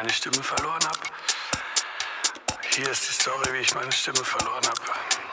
meine Stimme verloren habe. Hier ist die Story, wie ich meine Stimme verloren habe.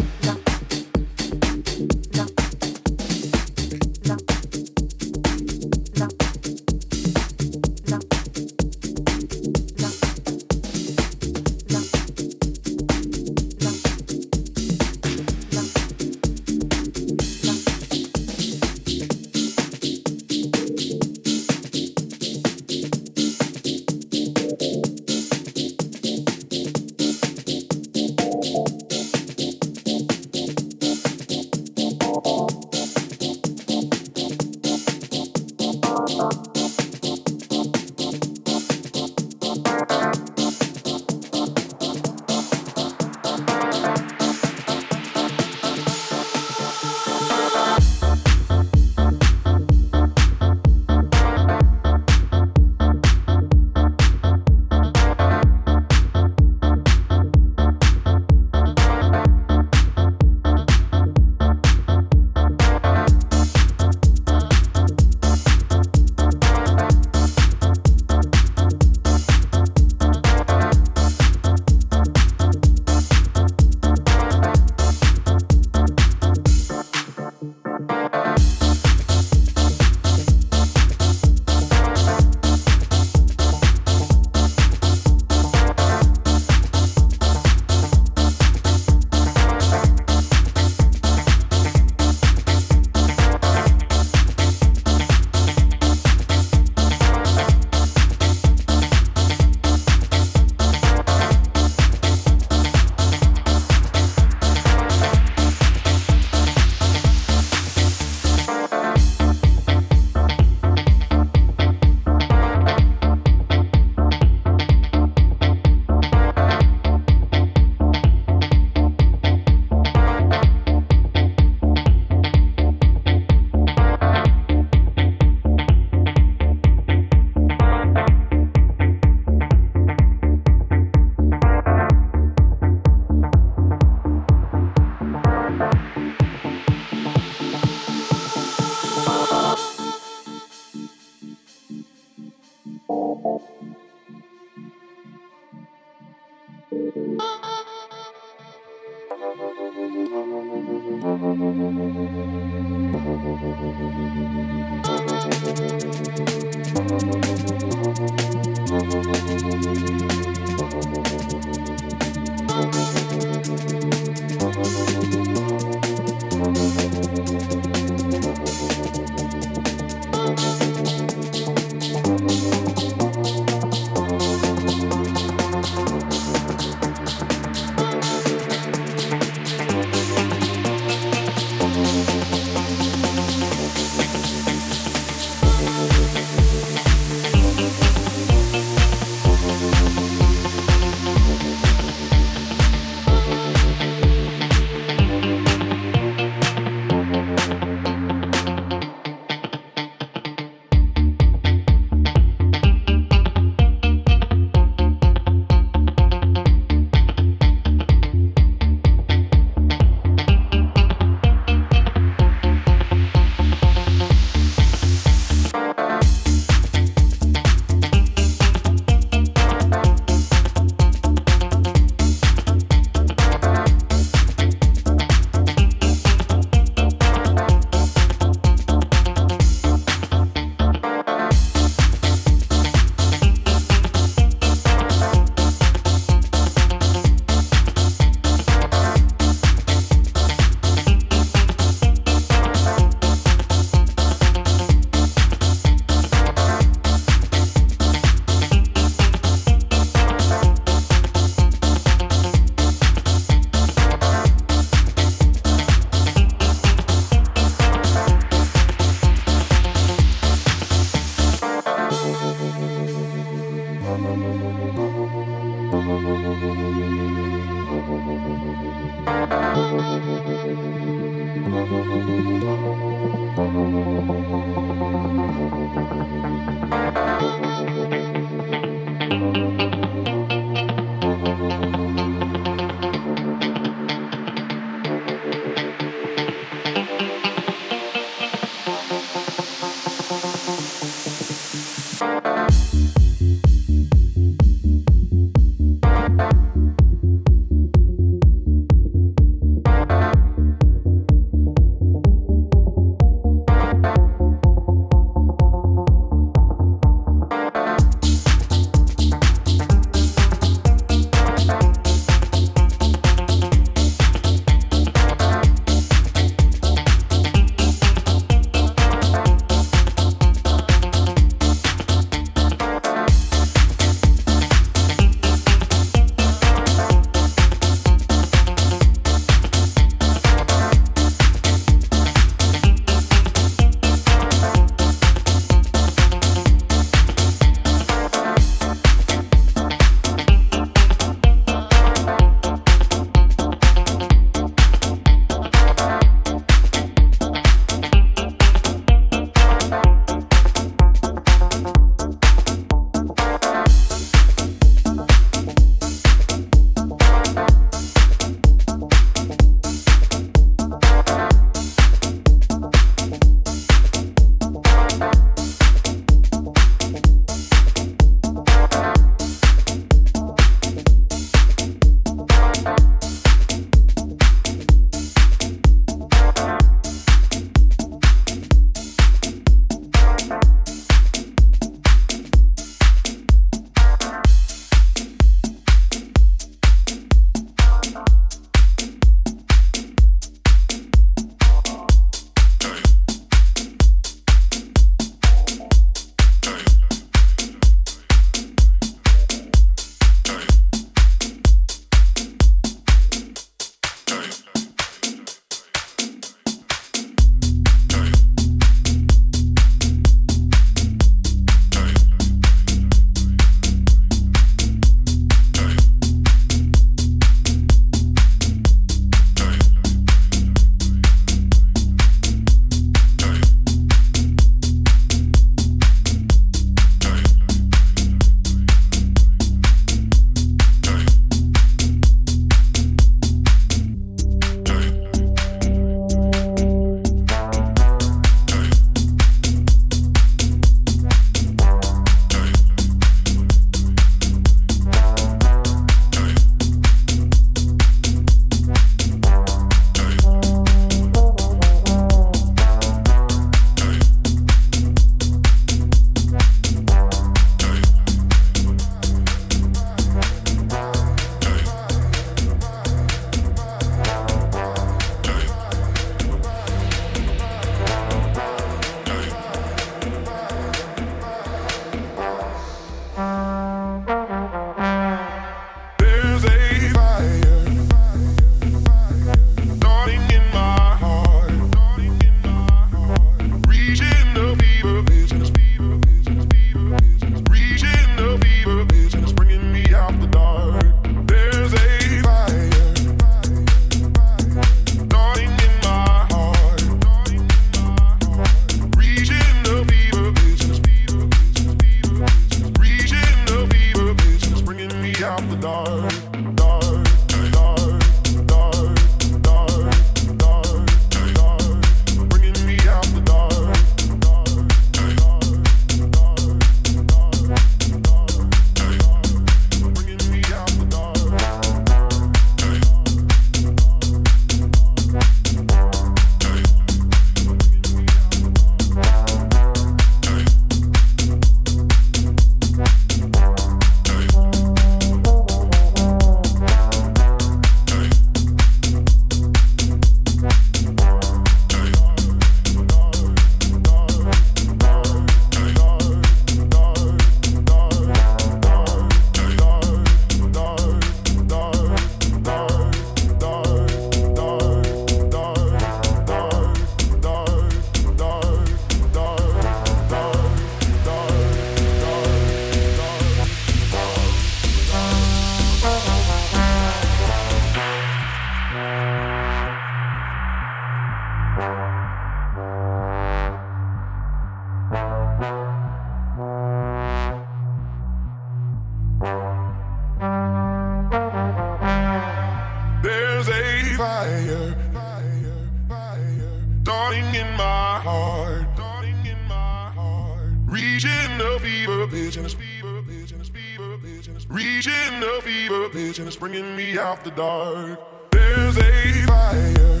reaching the fever pitch and it's bringing me out the dark. There's a fire,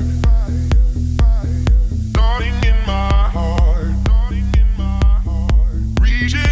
starting in my heart, starting in my heart, reaching.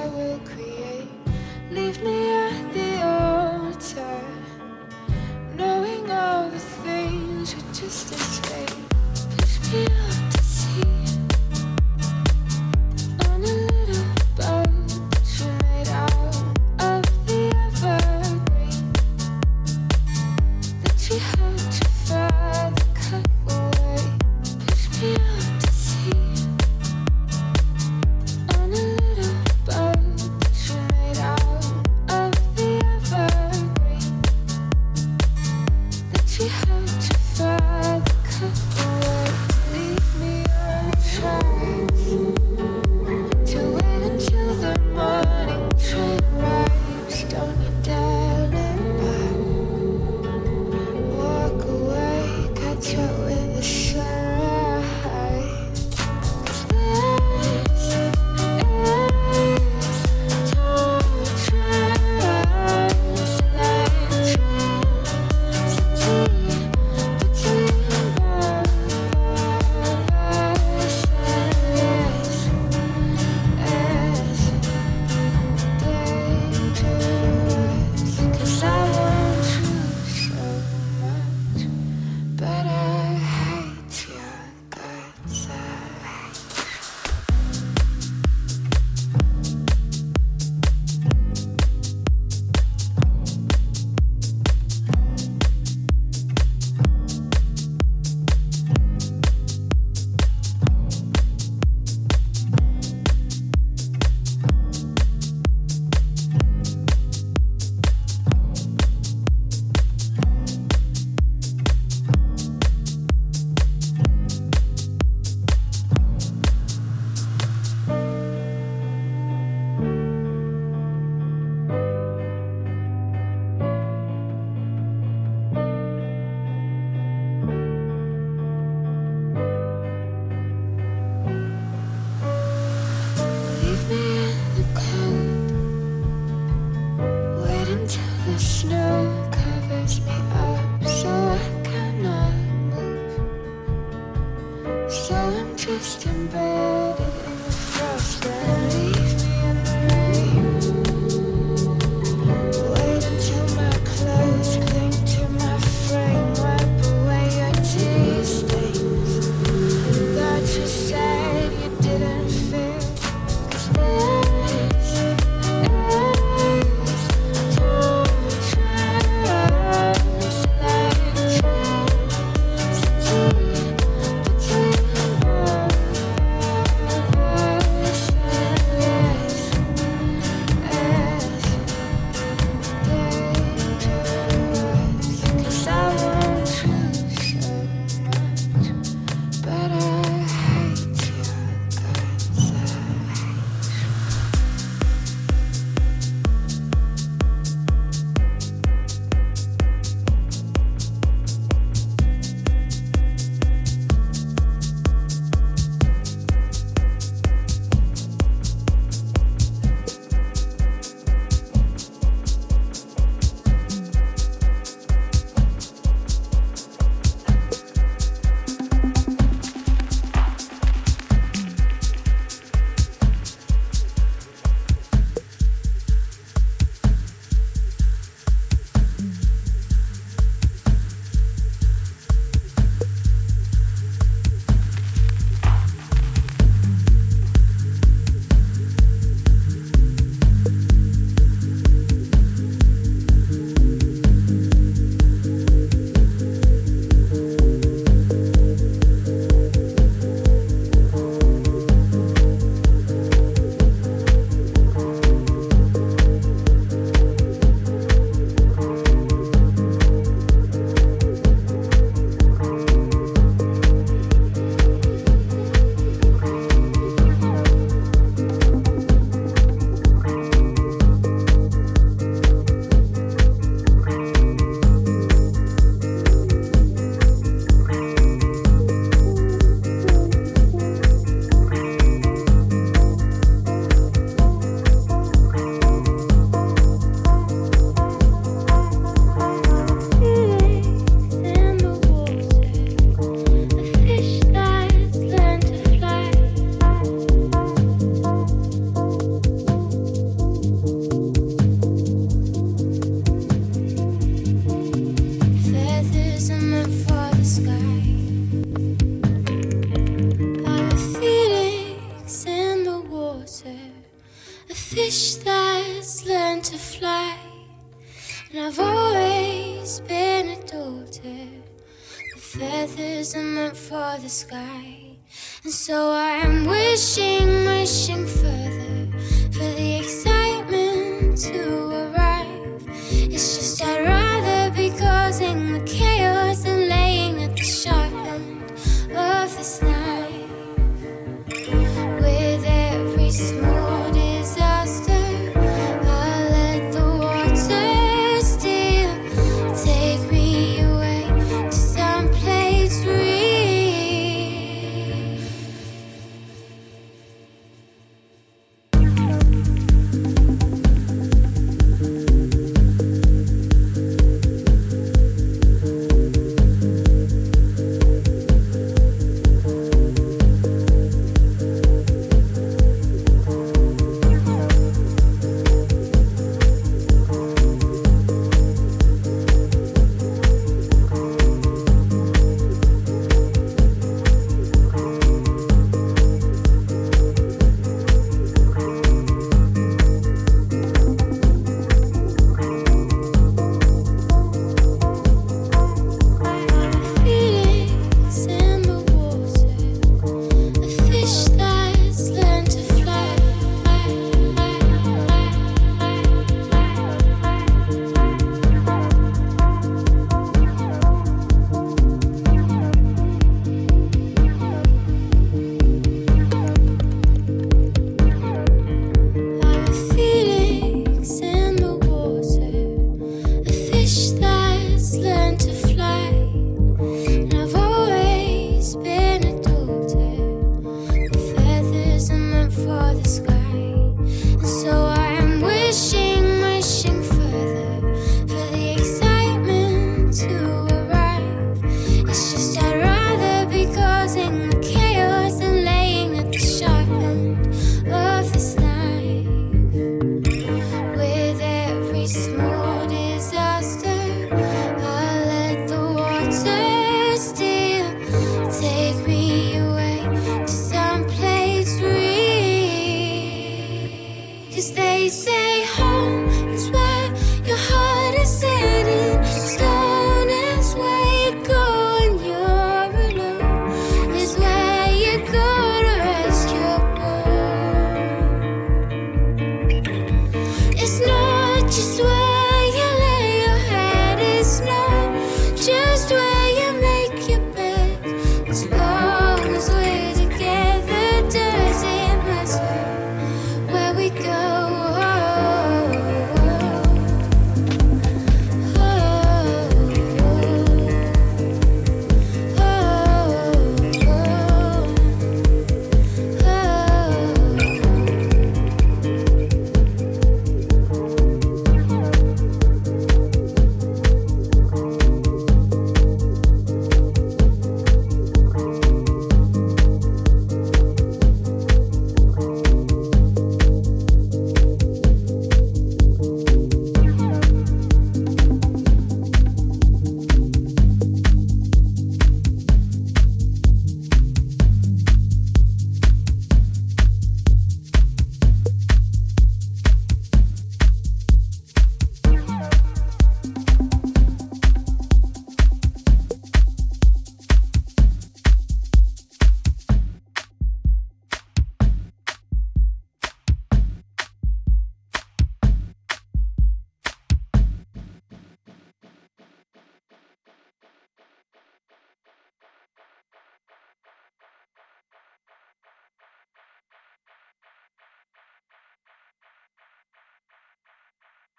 I will create. Leave me at the had to fly the cut away, leave me